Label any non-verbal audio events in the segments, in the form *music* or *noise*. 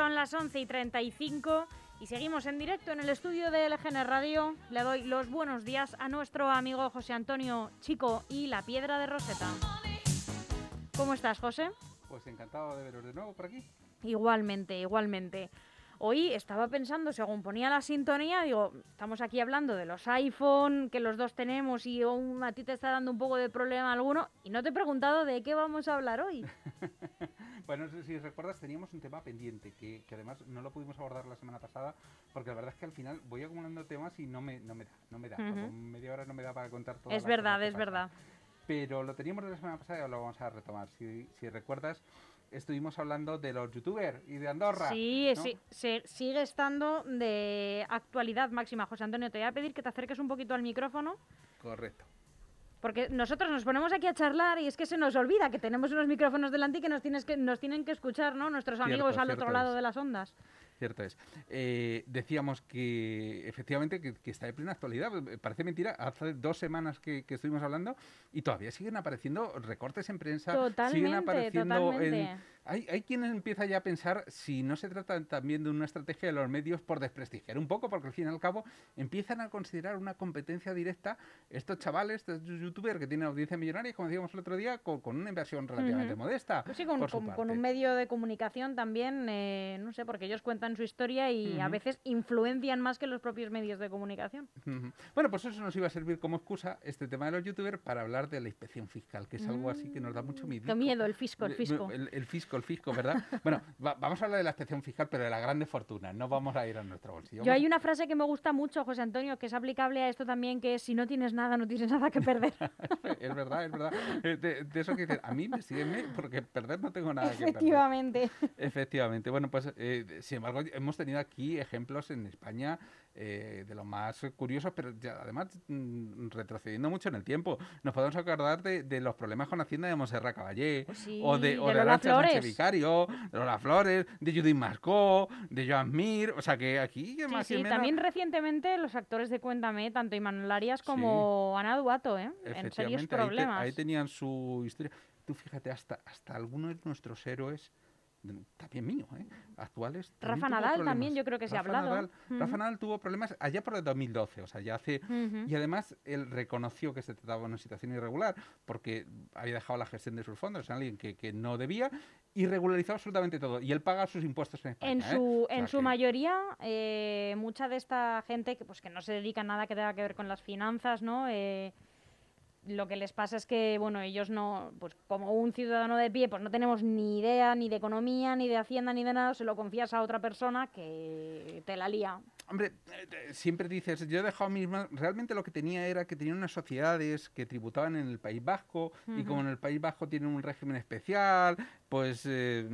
Son las 11 y 35 y seguimos en directo en el estudio de LGN Radio. Le doy los buenos días a nuestro amigo José Antonio Chico y la Piedra de Roseta. ¿Cómo estás, José? Pues encantado de veros de nuevo por aquí. Igualmente, igualmente. Hoy estaba pensando, según ponía la sintonía, digo, estamos aquí hablando de los iPhone que los dos tenemos y aún a ti te está dando un poco de problema alguno y no te he preguntado de qué vamos a hablar hoy. *laughs* bueno, no sé si recuerdas, teníamos un tema pendiente que, que, además no lo pudimos abordar la semana pasada porque la verdad es que al final voy acumulando temas y no me, no me da, no me da. media hora no me da para contar todo. Es verdad, es verdad. Pero lo teníamos de la semana pasada y lo vamos a retomar. Si, si recuerdas, estuvimos hablando de los youtubers y de Andorra. Sí, sí se, sigue estando de actualidad máxima. José Antonio, te voy a pedir que te acerques un poquito al micrófono. Correcto. Porque nosotros nos ponemos aquí a charlar y es que se nos olvida que tenemos unos micrófonos delante y que nos, tienes que, nos tienen que escuchar, ¿no? Nuestros amigos al otro lado de las ondas. Cierto es. Eh, decíamos que efectivamente que, está de plena actualidad. Parece mentira, hace dos semanas que, estuvimos hablando y todavía siguen apareciendo recortes en prensa. Totalmente, siguen apareciendo totalmente. En, hay, hay quienes empieza ya a pensar si no se trata también de una estrategia de los medios por desprestigiar un poco, porque al fin y al cabo empiezan a considerar una competencia directa estos chavales, estos youtubers que tienen audiencia millonaria, como decíamos el otro día, con, una inversión relativamente modesta. Pues sí, con, con, un medio de comunicación también, eh, no sé, porque ellos cuentan su historia y a veces influencian más que los propios medios de comunicación. Bueno, pues eso nos iba a servir como excusa este tema de los youtubers para hablar de la inspección fiscal, que es algo así que nos da mucho miedo. Qué miedo, el fisco, el fisco. el fisco el fisco, ¿verdad? *laughs* bueno, vamos a hablar de la inspección fiscal, pero de la grande fortuna, no vamos a ir a nuestro bolsillo. Yo hay una frase que me gusta mucho, José Antonio, que es aplicable a esto también, que es si no tienes nada, no tienes nada que perder. *laughs* es verdad, es verdad. Eh, de, eso que dices, a mí me sígueme porque perder no tengo nada que perder. Efectivamente. Efectivamente. Bueno, pues eh, sin embargo, hemos tenido aquí ejemplos en España eh, de los más curiosos, pero además mm, retrocediendo mucho en el tiempo. Nos podemos acordar de, los problemas con Hacienda de Monserrat Caballé, pues o de, o de, Sánchez Vicario, de Lola Flores, de Judith Mascó, de Joan Mir, o sea que aquí más sí, también recientemente los actores de Cuéntame, tanto Imanol Arias como Ana Duato, ¿eh? en serios problemas. Ahí, tenían su historia. Tú fíjate, hasta, hasta algunos de nuestros héroes también mío, ¿eh? actuales. Rafa Nadal también, yo creo que se ha hablado. Rafa Nadal tuvo problemas allá por el 2012, o sea, ya hace. Y además él reconoció que se trataba de una situación irregular porque había dejado la gestión de sus fondos a alguien que, que, no debía y regularizó absolutamente todo. Y él paga sus impuestos en España. En ¿eh? su, en su mayoría, eh, mucha de esta gente que, pues, que no se dedica a nada que tenga que ver con las finanzas, ¿no? Eh, lo que les pasa es que, bueno, ellos no, pues como un ciudadano de pie, pues no tenemos ni idea ni de economía, ni de hacienda, ni de nada, se lo confías a otra persona que te la lía. Hombre, eh, siempre dices, yo he dejado mismo, realmente lo que tenía era que tenía unas sociedades que tributaban en el País Vasco y como en el País Vasco tienen un régimen especial, pues eh,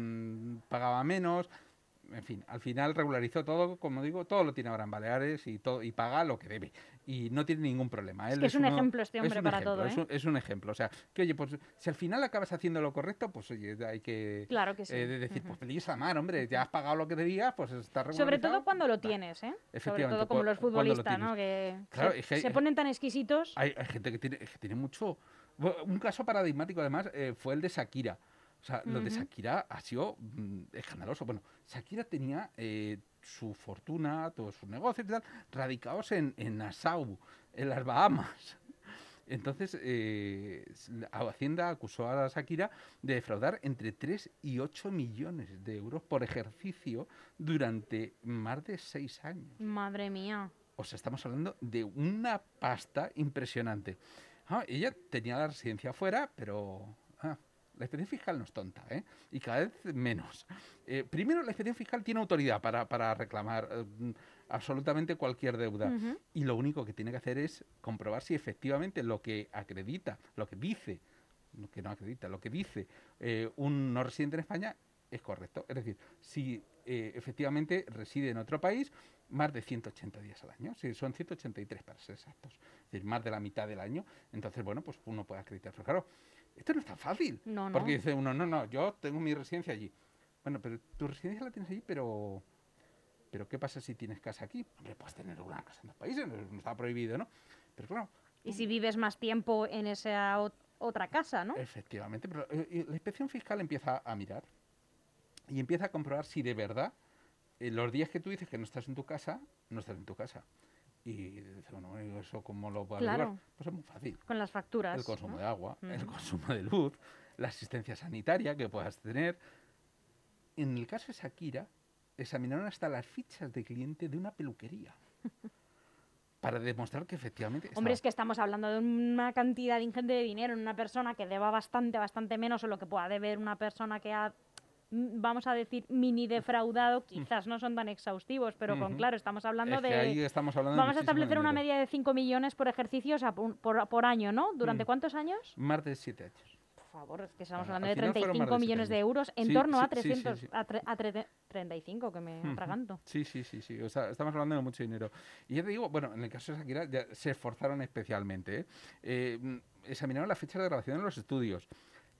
pagaba menos en fin, al final regularizó todo, como digo, todo lo tiene ahora en Baleares y todo y paga lo que debe y no tiene ningún problema. es que es, un ejemplo este hombre para todo. ¿eh? Es, un, ejemplo, o sea, que oye, pues si al final acabas haciendo lo correcto, pues oye, hay que, claro que sí. Eh, decir, pues feliz a mar, hombre, ya has pagado lo que debías, pues está. Sobre todo cuando lo tienes, ¿eh? Sobre todo como los futbolistas, ¿no? Que se, ponen tan exquisitos. Hay, gente que tiene, que tiene mucho. Un caso paradigmático, además, eh, fue el de Shakira. O sea, lo de Shakira ha sido mm, escandaloso. Bueno, Shakira tenía eh, su fortuna, todos sus negocios y tal, radicados en, en Nassau, en las Bahamas. Entonces, eh, Hacienda acusó a Shakira de defraudar entre 3 y 8 millones de euros por ejercicio durante más de 6 años. Madre mía. O sea, estamos hablando de una pasta impresionante. Ah, ella tenía la residencia afuera, pero ah, la inspección fiscal no es tonta, ¿eh? Y cada vez menos. Eh, primero, la inspección fiscal tiene autoridad para, reclamar eh, absolutamente cualquier deuda. Y lo único que tiene que hacer es comprobar si efectivamente lo que acredita, lo que dice, lo que no acredita, lo que dice eh, un no residente en España es correcto. Es decir, si efectivamente reside en otro país más de 180 días al año, si son 183 para ser exactos, es decir, más de la mitad del año, entonces, bueno, pues uno puede acreditar. Pero claro, esto no es tan fácil. No, Porque dice uno, no, no, yo tengo mi residencia allí. Bueno, pero tu residencia la tienes allí, pero... Pero ¿qué pasa si tienes casa aquí? Hombre, puedes tener una casa en los países, no está prohibido, ¿no? Pero claro... Y si vives más tiempo en esa otra casa, ¿no? Efectivamente, pero eh, la inspección fiscal empieza a mirar y empieza a comprobar si de verdad eh, los días que tú dices que no estás en tu casa, no estás en tu casa. Y dices, bueno, ¿y ¿eso cómo lo puedo Claro. Pues es muy fácil. Con las facturas. El consumo ¿no? de agua, el Ujú. consumo de luz, la asistencia sanitaria que puedas tener. En el caso de Shakira, examinaron hasta las fichas de cliente de una peluquería. *laughs* para demostrar que efectivamente... Hombre, estaba- es que estamos hablando de una cantidad ingente de dinero en una persona que deba bastante, bastante menos o lo que pueda deber una persona que ha, mm, vamos a decir, mini defraudado, quizás no son tan exhaustivos, pero con Mm. Claro, estamos hablando Es de... ahí estamos hablando de Vamos a establecer una media de 5 millones por ejercicio o sea, por, por- por año, ¿no? ¿Durante Mm. cuántos años? Más de siete años. Por favor, es que estamos hablando al de final fueron más 35 de millones de euros en Sí, torno a sí, sí, sí, 300, sí. A, a tre- 35, que me atraganto. Sí, sí, sí, sí. O sea, estamos hablando de mucho dinero. Y ya te digo, bueno, en el caso de Shakira ya se esforzaron especialmente. ¿eh? Eh, mm, examinaron las fechas de grabación en los estudios.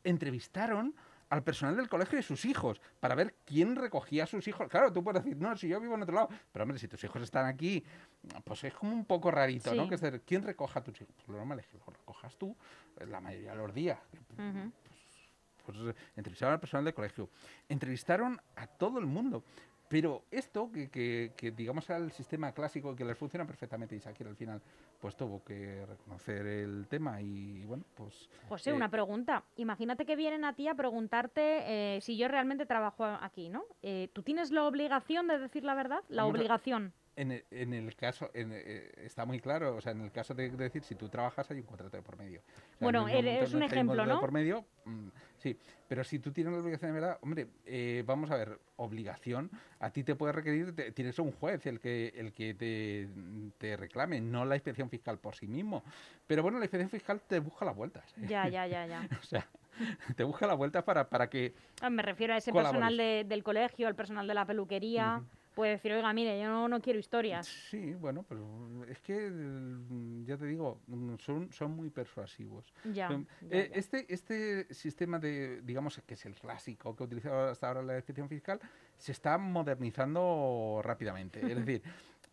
Entrevistaron al personal del colegio de sus hijos para ver quién recogía a sus hijos. Claro, tú puedes decir, no, si yo vivo en otro lado. Pero hombre, si tus hijos están aquí, pues es como un poco rarito, ¿no? Que es decir, ¿quién recoja a tus hijos? Pues lo normal es que los recojas tú eh, la mayoría de los días. Pues eh, entrevistaron al personal del colegio, entrevistaron a todo el mundo. Pero esto, que, que, que, digamos era el sistema clásico que les funciona perfectamente, y Shakira al final pues tuvo que reconocer el tema y bueno, pues... José, eh, una pregunta. Imagínate que vienen a ti a preguntarte eh, si yo realmente trabajo aquí, ¿no? Eh, ¿Tú tienes la obligación de decir la verdad? La obligación. En el, en el caso, en, eh, está muy claro, o sea, en el caso de decir, si tú trabajas hay un contrato de por medio. O sea, en Bueno, el momento es un ejemplo, de ¿no? por medio, mm, sí, pero si tú tienes la obligación de verdad, hombre, eh, vamos a ver, obligación, a ti te puede requerir, te- tienes un juez el que, el que te, te reclame, no la inspección fiscal por sí mismo. Pero bueno, la inspección fiscal te busca las vueltas. ¿eh? Ya, ya, ya, ya. *laughs* O sea, te busca las vueltas para, para que Ah, Me refiero a ese Colabores. personal de- del colegio, el personal de la peluquería. Puede decir, oiga, mire, yo no, no quiero historias. Sí, bueno, pero es que, ya te digo, son, son muy persuasivos. Ya. Em, ya, eh, ya. Este, este sistema de, digamos, que es el clásico que ha utilizado hasta ahora la inspección fiscal, se está modernizando rápidamente. Es *laughs* decir,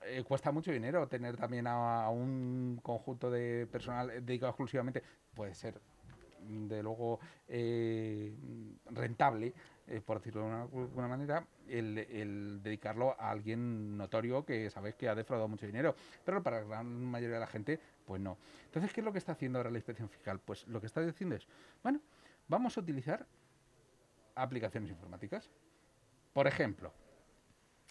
eh, cuesta mucho dinero tener también a, a un conjunto de personal dedicado exclusivamente, puede ser, de luego, eh, rentable, eh, por decirlo de una, alguna manera, el, el dedicarlo a alguien notorio que sabes que ha defraudado mucho dinero. Pero para la gran mayoría de la gente, pues no. Entonces, ¿qué es lo que está haciendo ahora la inspección fiscal? Pues lo que está diciendo es, bueno, vamos a utilizar aplicaciones informáticas. Por ejemplo,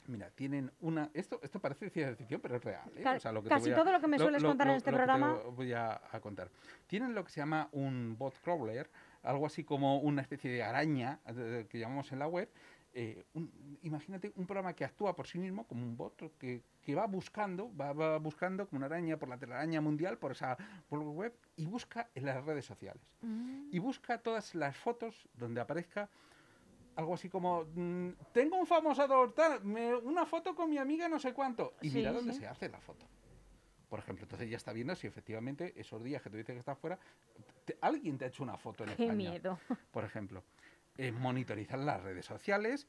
mira, tienen una... Esto, esto parece ciencia ficción, pero es real. ¿eh? Ca- O sea, lo que te casi a- todo lo que me sueles contar en este lo que te programa- voy a, a contar. Tienen lo que se llama un bot crawler, algo así como una especie de araña eh, que llamamos en la web. eh, un- imagínate un programa que actúa por sí mismo como un bot que, que va buscando, va, va buscando como una araña por la telaraña mundial, por esa por web, y busca en las redes sociales Mm. y busca todas las fotos donde aparezca algo así como mm, tengo un famoso me- una foto con mi amiga no sé cuánto y Sí, mira dónde sí. se hace la foto por ejemplo entonces ya está viendo si efectivamente esos días que tú dices que estás fuera te- alguien te ha hecho una foto en Qué España miedo. *laughs* por ejemplo Eh, monitorizan las redes sociales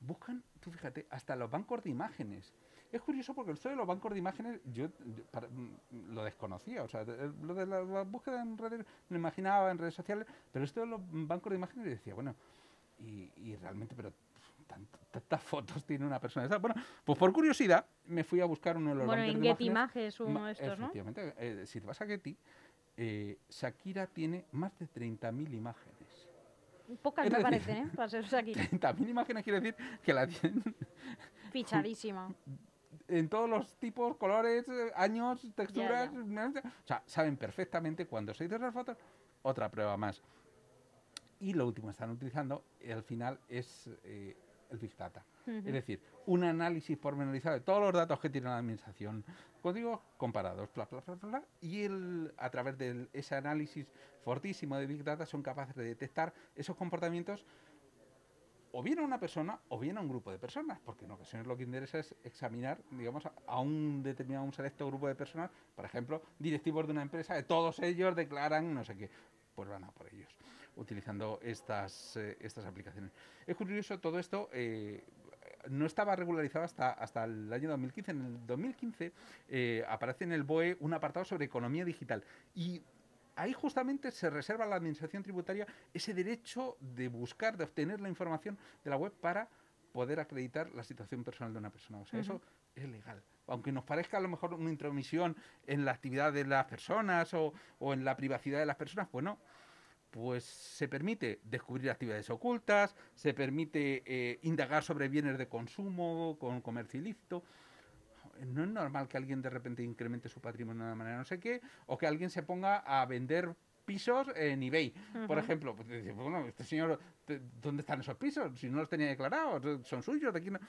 buscan tú fíjate hasta los bancos de imágenes es curioso porque esto de los bancos de imágenes yo, yo para- mm, lo desconocía, o sea, de- lo de la, la búsqueda en redes me imaginaba en redes sociales, pero esto de los bancos de imágenes decía, bueno, y, y realmente, pero tantas fotos *laughs* tiene una persona. esa? Bueno, pues por curiosidad me fui a buscar uno de los Bueno, en Getty imágenes. Images, uno de estos, ¿no? Efectivamente, eh, si te vas a Getty, eh, Shakira tiene más de 30.000 imágenes. Pocas es me decir- parecen, ¿eh? Para ser *laughs* aquí. 30.000 imágenes quiere decir que la tienen *laughs* Fichadísima. en todos los tipos, colores, años, texturas. ya. O sea, saben perfectamente cuando se hizo esas fotos. Otra prueba más. Y lo último que están utilizando, al final, es eh, el Big Data. Es decir, un análisis pormenorizado de todos los datos que tiene la administración, códigos comparados, bla, bla, bla, bla, y el, a través de ese análisis fortísimo de Big Data son capaces de detectar esos comportamientos o bien a una persona o bien a un grupo de personas, porque en ocasiones lo que interesa es examinar, digamos, a, un determinado, un selecto grupo de personas, por ejemplo, directivos de una empresa, de todos ellos declaran no sé qué, pues van a por ellos, utilizando estas, eh, estas aplicaciones. Es curioso, todo esto eh, no estaba regularizado hasta, hasta el año 2015. En el 2015 eh, aparece en el BOE un apartado sobre economía digital y ahí justamente se reserva a la administración tributaria ese derecho de buscar, de obtener la información de la web para poder acreditar la situación personal de una persona. O sea, eso es legal. Aunque nos parezca a lo mejor una intromisión en la actividad de las personas o, o en la privacidad de las personas, pues no pues se permite descubrir actividades ocultas, se permite eh, indagar sobre bienes de consumo con comercio ilícito. No es normal que alguien de repente incremente su patrimonio de una manera no sé qué, o que alguien se ponga a vender pisos en eBay, por ejemplo. Pues, bueno, este señor, ¿dónde están esos pisos? Si no los tenía declarados, son suyos, de aquí no.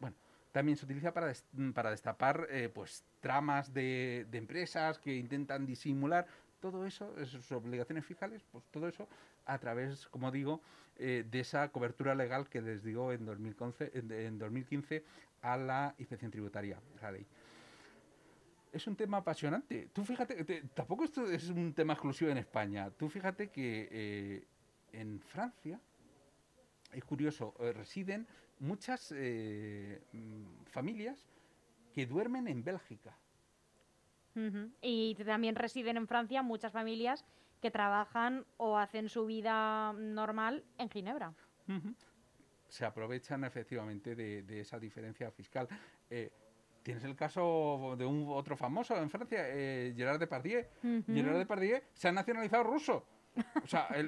Bueno, también se utiliza para, para destapar eh, pues tramas de, de, empresas que intentan disimular todo eso, sus obligaciones fiscales, pues todo eso a través, como digo, eh, de esa cobertura legal que les digo en 2015, en, 2015 a la inspección tributaria, la ley. Es un tema apasionante. Tú fíjate, tampoco esto es un tema exclusivo en España. Tú fíjate que eh, en Francia, es curioso, eh, residen muchas mm, familias que duermen en Bélgica y también residen en Francia muchas familias que trabajan o hacen su vida normal en Ginebra. Se aprovechan efectivamente de, esa diferencia fiscal. Eh, tienes el caso de un otro famoso en Francia, eh, Gerard Depardieu. Gerard Depardieu se ha nacionalizado ruso.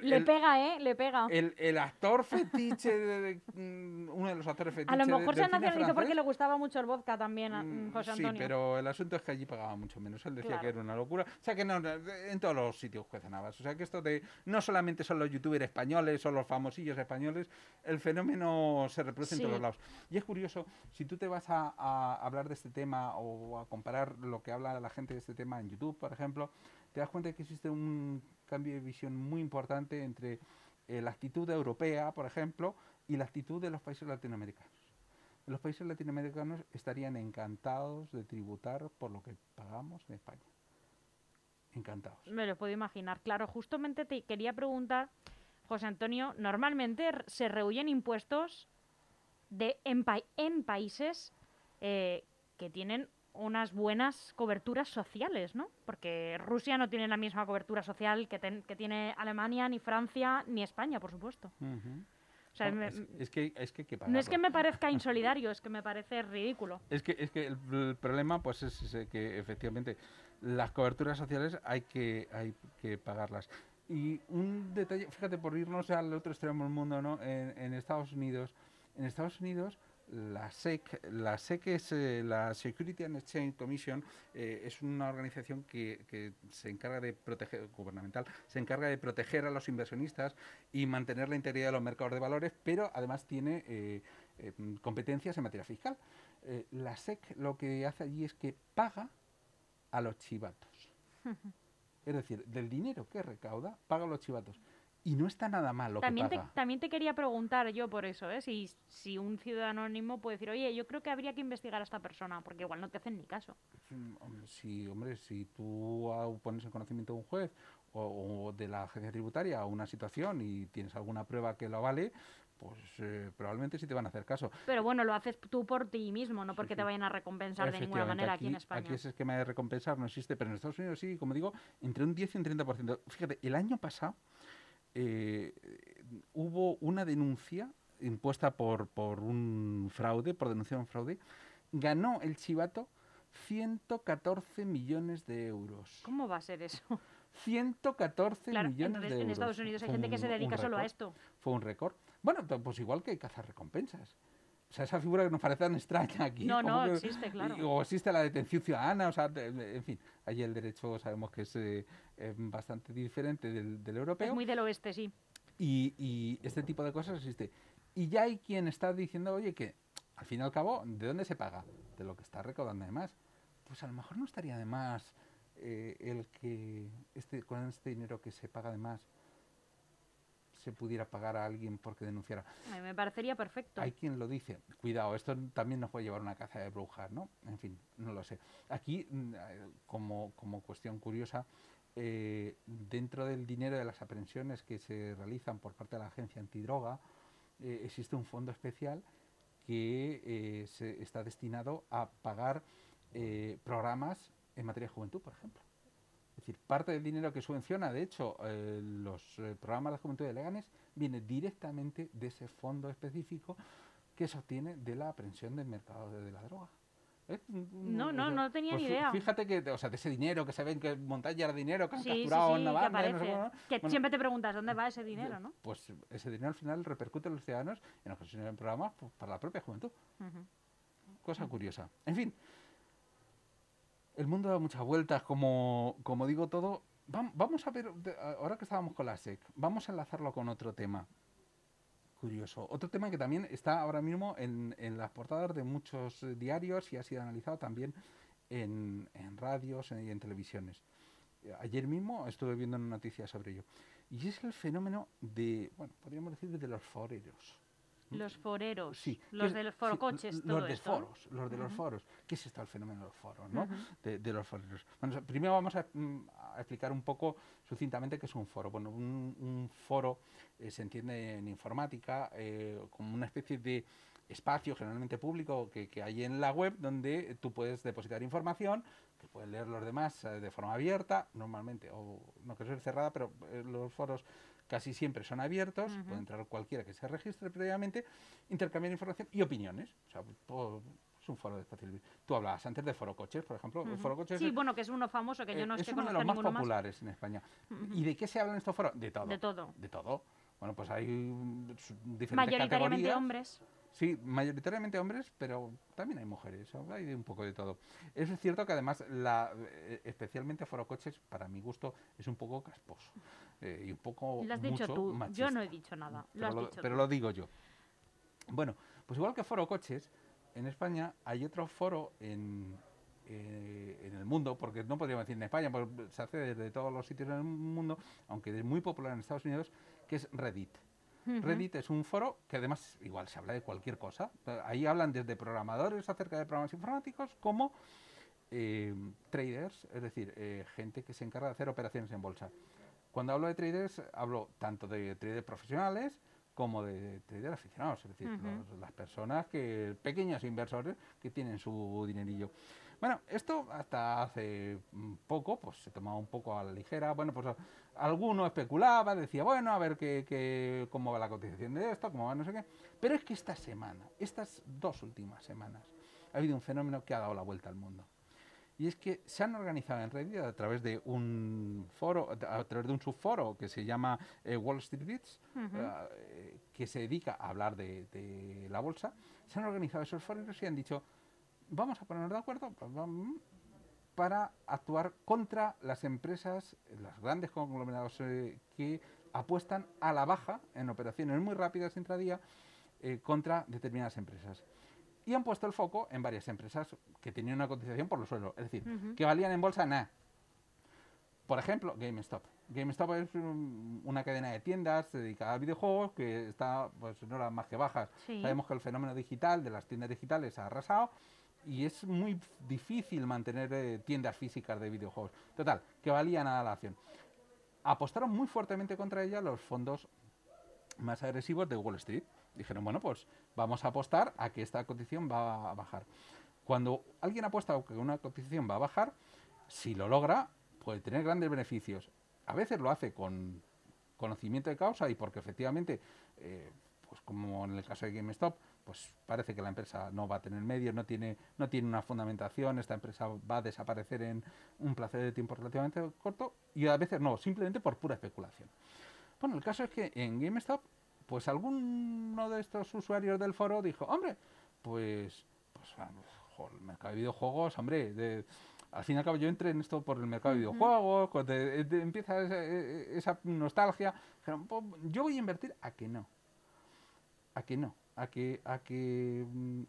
Le pega, ¿eh? Le pega. El, actor fetiche, de, mm, uno de los actores fetiches. A lo mejor se nacionalizó porque le gustaba mucho el vodka también, a mm, José Antonio. Sí, pero el asunto es que allí pagaba mucho menos. Él decía que era una locura. O sea que no, en todos los sitios cuecen O sea que esto de. No solamente son los youtubers españoles o los famosillos españoles, el fenómeno se reproduce en todos lados. Y es curioso, si tú te vas a, a hablar de este tema o a comparar lo que habla la gente de este tema en YouTube, por ejemplo, te das cuenta de que existe un cambio de visión muy importante entre eh, la actitud europea, por ejemplo, y la actitud de los países latinoamericanos. Los países latinoamericanos estarían encantados de tributar por lo que pagamos en España. Encantados. Me lo puedo imaginar. Claro, justamente te quería preguntar, José Antonio, normalmente se rehuyen impuestos de, en, en países eh, que tienen unas buenas coberturas sociales, ¿no? Porque Rusia no tiene la misma cobertura social que, que tiene Alemania, ni Francia, ni España, por supuesto. es, que, es que, no es que me parezca insolidario, es que me parece ridículo. Es que, es que el, problema pues es, que efectivamente las coberturas sociales hay que, hay que pagarlas. Y un detalle, fíjate, por irnos al otro extremo del mundo, ¿no? En, en Estados Unidos, en Estados Unidos la SEC, la SEC es eh, la Security and Exchange Commission, eh, es una organización que, se encarga de proteger, gubernamental, se encarga de proteger a los inversionistas y mantener la integridad de los mercados de valores, pero además tiene eh, competencias en materia fiscal. la SEC lo que hace allí es que paga a los chivatos. *laughs* es decir, del dinero que recauda, paga a los chivatos. Y no está nada mal lo también que paga. Te, también te quería preguntar yo por eso, ¿eh? si, si un ciudadano anónimo puede decir, oye, yo creo que habría que investigar a esta persona, porque igual no te hacen ni caso. Sí, hombre, si tú pones en conocimiento de un juez o, de la agencia tributaria una situación y tienes alguna prueba que lo vale, pues eh, probablemente sí te van a hacer caso. Pero bueno, lo haces tú por ti mismo, no porque te vayan a recompensar de ninguna manera aquí, en España. Aquí ese esquema de recompensar no existe, pero en Estados Unidos sí, como digo, entre un 10 y un 30%. Fíjate, el año pasado eh, hubo una denuncia impuesta por, por un fraude, por denunciar un fraude, ganó el chivato 114 millones de euros. ¿Cómo va a ser eso? 114 millones de euros. En Estados Unidos hay gente que se dedica solo a esto. Fue un récord. Bueno, pues igual que cazar recompensas. O sea, esa figura que nos parece tan extraña aquí. No, no, existe, claro. O existe la detención ciudadana, o sea, en fin, allí el derecho sabemos que es eh, bastante diferente del, del, europeo. Es muy del oeste, sí. Y, y, este tipo de cosas existe. Y ya hay quien está diciendo, oye, que al fin y al cabo, ¿de dónde se paga? De lo que está recaudando además. Pues a lo mejor no estaría de más eh, el que este, con este dinero que se paga de más se pudiera pagar a alguien porque denunciara. me parecería perfecto. Hay quien lo dice. Cuidado, esto también nos puede llevar a una caza de brujas, ¿no? En fin, no lo sé. Aquí, mm, eh, como, como cuestión curiosa, eh, dentro del dinero de las aprehensiones que se realizan por parte de la agencia antidroga, eh, existe un fondo especial que se está destinado a pagar programas en materia de juventud, por ejemplo. Es decir, parte del dinero que subvenciona, de hecho, eh, los eh, programas de juventud de Leganes viene directamente de ese fondo específico que se obtiene de la aprehensión del mercado de, de la droga. ¿Eh? No, no, O sea, no tenía pues ni idea. Fíjate que, o sea, de ese dinero que se ven que montañas de dinero que han Sí, capturado sí, en que Navarra, no sé. Que Bueno, siempre te preguntas dónde va ese dinero, ¿no? Pues ese dinero al final repercute en los ciudadanos en ocasiones en programas pues, para la propia juventud. Cosa curiosa. En fin, el mundo da muchas vueltas, como, como digo todo. Vam- Vamos a ver, ahora que estábamos con la SEC, vamos a enlazarlo con otro tema. Curioso. Otro tema que también está ahora mismo en, en las portadas de muchos eh, diarios y ha sido analizado también en, en radios y en televisiones. Eh, Ayer mismo estuve viendo una noticia sobre ello. Y es el fenómeno de, bueno, podríamos decir de los foreros. Los foreros, Sí. los de los sí, forocoches, todo Los de esto. foros, los de los foros. ¿Qué es esto el fenómeno de los foros, no? De, de los foreros. Bueno, primero vamos a, mm, a explicar un poco sucintamente qué es un foro. Bueno, un, un foro eh, se entiende en informática eh, como una especie de espacio generalmente público que, que hay en la web donde tú puedes depositar información que pueden leer los demás eh, de forma abierta, normalmente, o no quiero ser cerrada, pero los foros casi siempre son abiertos, Ujú. puede entrar cualquiera que se registre previamente, intercambiar información y opiniones. O sea, po- es un foro de espacio. Tú hablabas antes de foro coches, por ejemplo. El Ujú. foro coches Sí, es, bueno, que es uno famoso que yo eh, no es es que uno de los más ninguno más. populares en España. Ujú. ¿Y de qué se habla en estos foros? De todo. De todo. De todo. Bueno, pues hay diferentes Mayoritariamente categorías. hombres. Sí, mayoritariamente hombres, pero también hay mujeres, hay de un poco de todo. Es cierto que además, la, eh, especialmente Foro Coches, para mi gusto, es un poco casposo eh, y un poco Lo has dicho mucho tú. machista. Yo no he dicho nada. Lo Pero, has lo, dicho pero tú. lo digo yo. Bueno, pues igual que Foro Coches, en España hay otro foro en, eh, en el mundo, porque no podríamos decir en España, porque se hace desde todos los sitios en el mundo, aunque es muy popular en Estados Unidos, que es Reddit. Reddit es un foro que además igual se habla de cualquier cosa. Ahí hablan desde programadores acerca de programas informáticos como eh, traders, es decir, eh, gente que se encarga de hacer operaciones en bolsa. Cuando hablo de traders, hablo tanto de traders profesionales como de traders aficionados, es decir, los- las personas que, pequeños inversores que tienen su dinerillo. Bueno, esto hasta hace mm, poco, pues se tomaba un poco a la ligera. Bueno, pues alguno especulaba, decía, bueno, a ver qué, qué- cómo va la cotización de esto, cómo va no sé qué. Pero es que esta semana, estas dos últimas semanas, ha habido un fenómeno que ha dado la vuelta al mundo. Y es que se han organizado en Reddit a través de un foro, a través de un subforo que se llama eh, Wall Street Bits, Ujú. eh, que se dedica a hablar de, de la bolsa. Se han organizado esos foros y han dicho, vamos a ponernos de acuerdo pam, para actuar contra las empresas, los grandes conglomerados eh, que apuestan a la baja en operaciones muy rápidas intradía contra determinadas empresas. Y han puesto el foco en varias empresas que tenían una cotización por los suelos, es decir, que valían en bolsa nada. Por ejemplo, GameStop. GameStop es un- una cadena de tiendas dedicada a videojuegos que está, pues no las más que bajas. Sí. Sabemos que el fenómeno digital de las tiendas digitales ha arrasado y es muy difícil mantener eh, tiendas físicas de videojuegos. Total, que valía nada la acción. Apostaron muy fuertemente contra ella los fondos más agresivos de Wall Street. Dijeron, bueno, pues vamos a apostar a que esta cotización va a bajar. Cuando alguien apuesta a que una cotización va a bajar, si lo logra, puede tener grandes beneficios. A veces lo hace con conocimiento de causa y porque efectivamente, eh, pues como en el caso de GameStop, pues parece que la empresa no va a tener medios, no tiene, no tiene una fundamentación, esta empresa va a desaparecer en un plazo de tiempo relativamente corto y a veces no, simplemente por pura especulación. Bueno, el caso es que en GameStop, pues alguno de estos usuarios del foro dijo, hombre, pues, pues el mercado de videojuegos, hombre, de- al fin y al cabo yo entré en esto por el mercado de videojuegos, cuando empieza esa, e- esa nostalgia, dijeron, "Po- yo voy a invertir a que no, a que no, a que, a que mm,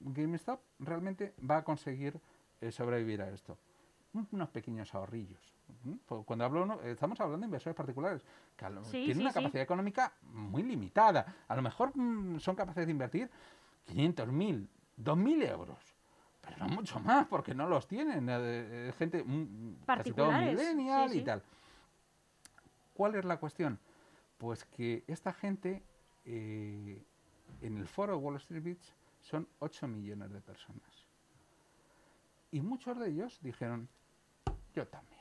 GameStop realmente va a conseguir eh, sobrevivir a esto. Un- Unos pequeños ahorrillos. Pues Cuando hablo, estamos hablando de inversores particulares que a lo- Sí, tienen sí, una capacidad económica muy limitada. A lo mejor mm, son capaces de invertir 500.000, 2.000 euros. Pero no mucho más, porque no los tienen. eh, eh, gente mm, casi todo millennial sí, y tal. ¿Cuál es la cuestión? Pues que esta gente eh, en el foro de Wall Street Beach son 8 millones de personas. Y muchos de ellos dijeron, yo también.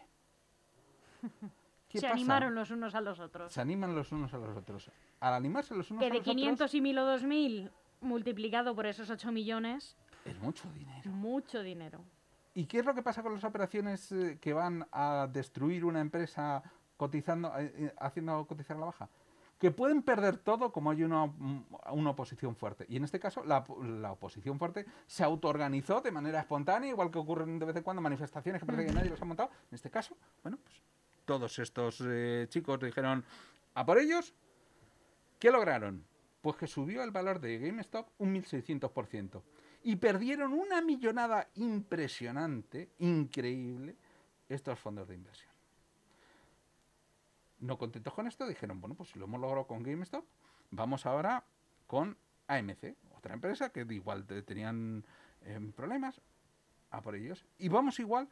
*laughs* ¿Qué Se pasa? animaron los unos a los otros. Se animan los unos a los otros. Al animarse los unos Que a de los otros, 500 y 1000 o 2000 multiplicado por esos 8 millones, Es mucho dinero. mucho dinero. ¿Y qué es lo que pasa con las operaciones eh, que van a destruir una empresa cotizando, eh, eh, haciendo cotizar la baja? Que pueden perder todo como hay una, mm, una oposición fuerte. Y en este caso, la, la oposición fuerte se autoorganizó de manera espontánea, igual que ocurren de vez en cuando manifestaciones que parece que nadie los ha montado. En este caso, bueno, pues todos estos eh, chicos dijeron a por ellos. ¿Qué lograron? Pues que subió el valor de GameStop un 1600%. Y perdieron una millonada impresionante, increíble, estos fondos de inversión. No contentos con esto, dijeron, bueno, pues si lo hemos logrado con GameStop, vamos ahora con AMC, otra empresa que igual te- tenían em, problemas, a por ellos. Y vamos igual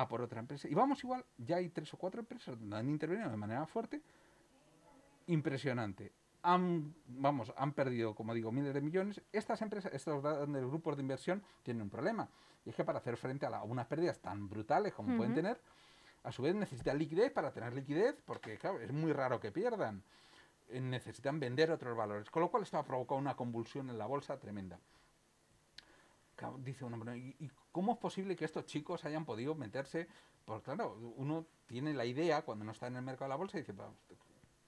a por otra empresa. Y vamos igual, ya hay tres o cuatro empresas donde han intervenido de manera fuerte, impresionante. Han, vamos, han perdido, como digo, miles de millones. Estas empresas, estos grandes grupos de inversión tienen un problema. Y es que para hacer frente a, la- a unas pérdidas tan brutales como pueden tener, a su vez necesitan liquidez para tener liquidez, porque claro, es muy raro que pierdan. Eh, Necesitan vender otros valores. Con lo cual esto ha provocado una convulsión en la bolsa tremenda. Dice uno, "Bueno, ¿y, y cómo es posible que estos chicos hayan podido meterse? Porque claro, uno tiene la idea cuando no está en el mercado de la bolsa y dice, "Pues,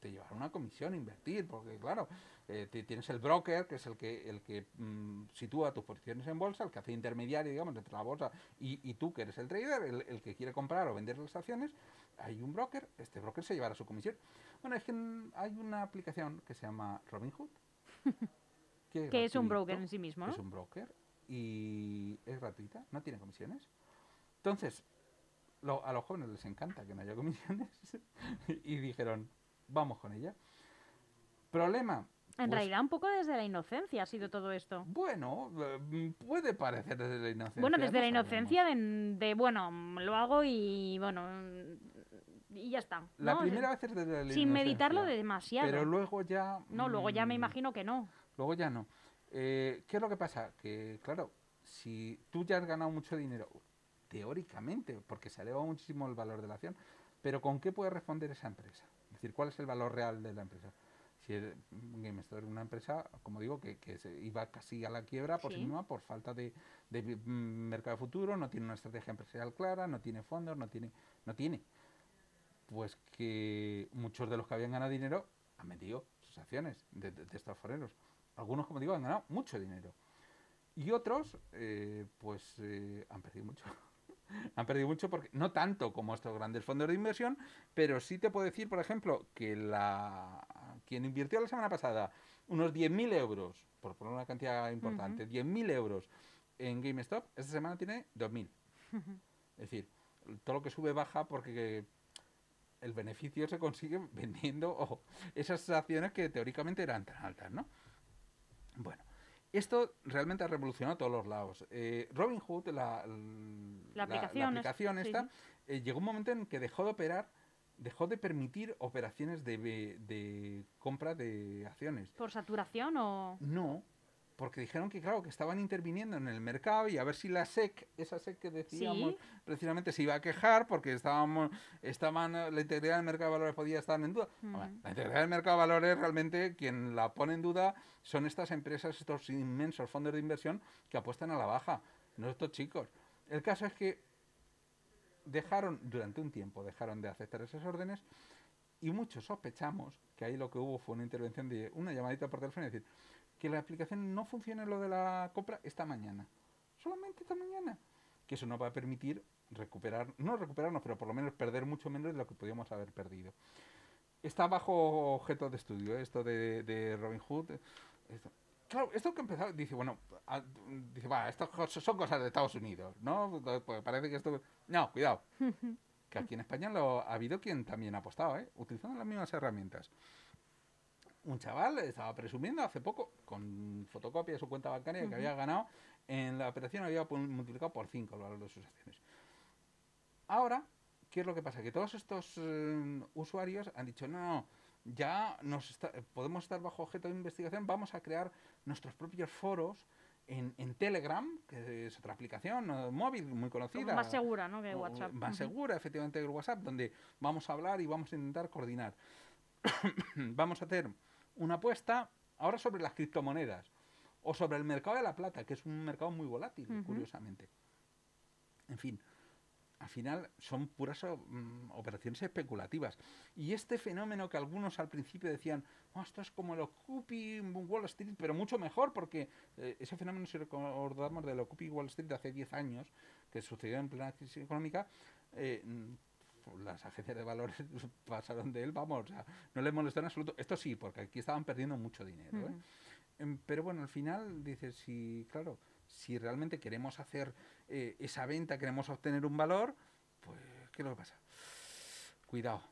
te, llevará una comisión invertir, porque claro, eh, te- tienes el broker, que es el que, el que mm, sitúa tus posiciones en bolsa, el que hace intermediario, digamos, entre la bolsa y, y tú, que eres el trader, el, el que quiere comprar o vender las acciones, hay un broker, este broker se llevará su comisión. Bueno, es que hay una aplicación que se llama Robinhood. *laughs* Que es un broker en sí mismo, Es un broker y es gratuita, no tiene comisiones. Entonces, lo- a los jóvenes les encanta que no haya comisiones *laughs* y dijeron, vamos con ella. Problema. En pues, realidad, un poco desde la inocencia ha sido todo esto. Bueno, eh, puede parecer desde la inocencia. Bueno, desde no la inocencia de, de, bueno, lo hago y bueno, y ya está. La ¿no? primera vez es desde la Sin meditarlo inocencia, demasiado. Pero luego ya... No, luego ya me mm, imagino que no. Luego ya no. Eh, ¿Qué es lo que pasa? Que, claro, si tú ya has ganado mucho dinero, teóricamente, porque se eleva muchísimo el valor de la acción, pero ¿con qué puede responder esa empresa? Es decir, ¿cuál es el valor real de la empresa? Si el- GameStop era una empresa, como digo, que, que se iba casi a la quiebra por sí, Sí. misma por falta de, de mm, mercado futuro, no tiene una estrategia empresarial clara, no tiene fondos, no tiene, no tiene. Pues que muchos de los que habían ganado dinero han vendido sus acciones de, de- de estos foreros. Algunos, como digo, han ganado mucho dinero. Y otros, eh, pues, eh, han perdido mucho. *laughs* han perdido mucho porque, no tanto como estos grandes fondos de inversión, pero sí te puedo decir, por ejemplo, que la quien invirtió la semana pasada unos 10.000 euros, por poner una cantidad importante, 10.000 euros en GameStop, esta semana tiene 2.000. *laughs* Es decir, todo lo que sube baja porque el beneficio se consigue vendiendo esas acciones que teóricamente eran tan altas, ¿no? Bueno, esto realmente ha revolucionado todos los lados. Eh, Robinhood, la, La aplicación sí, esta, sí. eh, llegó un momento en que dejó de operar, dejó de permitir operaciones de compra de acciones. ¿Por saturación o...? No, porque dijeron que, claro, que estaban interviniendo en el mercado y a ver si la SEC, esa SEC que decíamos Sí. precisamente, se iba a quejar porque estábamos, estaban, eh, la integridad del mercado de valores podía estar en duda. La integridad del mercado de valores realmente quien la pone en duda son estas empresas, estos inmensos fondos de inversión que apuestan a la baja, no estos chicos. El caso es que dejaron, durante un tiempo, dejaron de aceptar esas órdenes y muchos sospechamos que ahí lo que hubo fue una intervención de una llamadita por teléfono y decir que la aplicación no funcione lo de la compra esta mañana. Solamente esta mañana. Que eso nos va a permitir recuperar, no recuperarnos, pero por lo menos perder mucho menos de lo que podíamos haber perdido. Está bajo objeto de estudio ¿eh? esto de, de Robin Hood. Esto. Claro, esto que empezó, dice, bueno, a- dice, va, esto cos- son cosas de Estados Unidos, ¿no? Pues parece que esto... No, cuidado, *laughs* que aquí en España lo, ha habido quien también ha apostado, ¿eh? utilizando las mismas herramientas. Un chaval estaba presumiendo hace poco, con fotocopia de su cuenta bancaria, que había ganado, en la operación había multiplicado por 5 el valor de sus acciones. Ahora, ¿qué es lo que pasa? Que todos estos eh, usuarios han dicho, no, no, ya nos está- podemos estar bajo objeto de investigación, vamos a crear nuestros propios foros en, en Telegram, que es otra aplicación eh, móvil muy conocida. Más segura, ¿no? Que WhatsApp. Más segura, efectivamente, que WhatsApp, donde vamos a hablar y vamos a intentar coordinar. *coughs* vamos a hacer una apuesta ahora sobre las criptomonedas. o sobre el mercado de la plata, que es un mercado muy volátil, curiosamente. En fin, al final son puras mm, operaciones especulativas. Y este fenómeno que algunos al principio decían, "Oh, esto es como el Occupy Wall Street, pero mucho mejor, porque eh, ese fenómeno, si recordamos del Occupy Wall Street de hace 10 años, que sucedió en plena crisis económica, eh, las agencias de valores *laughs* pasaron de él, vamos, o sea, no les molestó en absoluto. Esto sí, porque aquí estaban perdiendo mucho dinero. ¿eh? Em, Pero bueno, al final dices, si, claro, si realmente queremos hacer eh, esa venta, queremos obtener un valor, pues, ¿qué que pasa? Cuidado.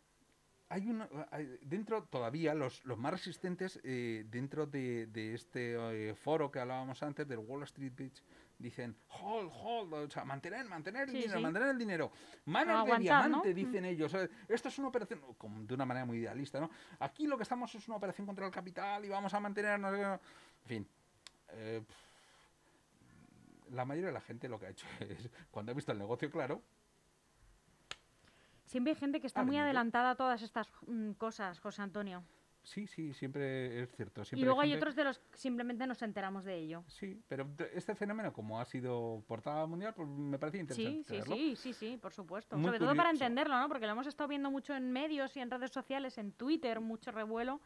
Hay uno, hay- dentro todavía los, los más resistentes eh, dentro de, de este foro que hablábamos antes del Wall Street Beach dicen hold, hold, o sea, mantener, mantener el Sí, dinero, sí. mantener el dinero. Manos de Aguantar, diamante, ¿no? dicen ellos. O sea, Esto es una operación, como de una manera muy idealista, ¿no? Aquí lo que estamos es una operación contra el capital y vamos a mantener, no sé qué, no. en fin. eh, la mayoría de la gente lo que ha hecho *laughs* es, cuando ha visto el negocio claro, Siempre hay gente que está muy adelantada a todas estas mm, cosas, José Antonio. Sí, sí, siempre es cierto. Siempre y luego hay gente- otros de los que simplemente nos enteramos de ello. Sí, pero este fenómeno, como ha sido portada mundial, pues me parece interesante Sí, sí, verlo. sí, sí, sí, por supuesto. Muy Sobre todo para entenderlo, ¿no? Porque lo hemos estado viendo mucho en medios y en redes sociales, en Twitter, mucho revuelo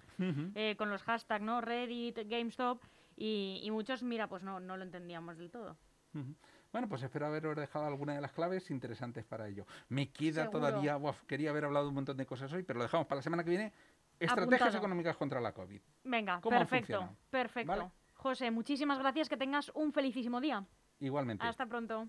eh, con los hashtags, ¿no? Reddit, GameStop, y, y muchos, mira, pues no, no lo entendíamos del todo. Bueno, pues espero haberos dejado alguna de las claves interesantes para ello. Me queda Seguro. todavía, buaf, quería haber hablado un montón de cosas hoy, pero lo dejamos para la semana que viene. Estrategias Apuntado. económicas contra la COVID. Venga, ¿Cómo han perfecto, perfecto. ¿Vale? José, muchísimas gracias, que tengas un felicísimo día. Igualmente. Hasta pronto.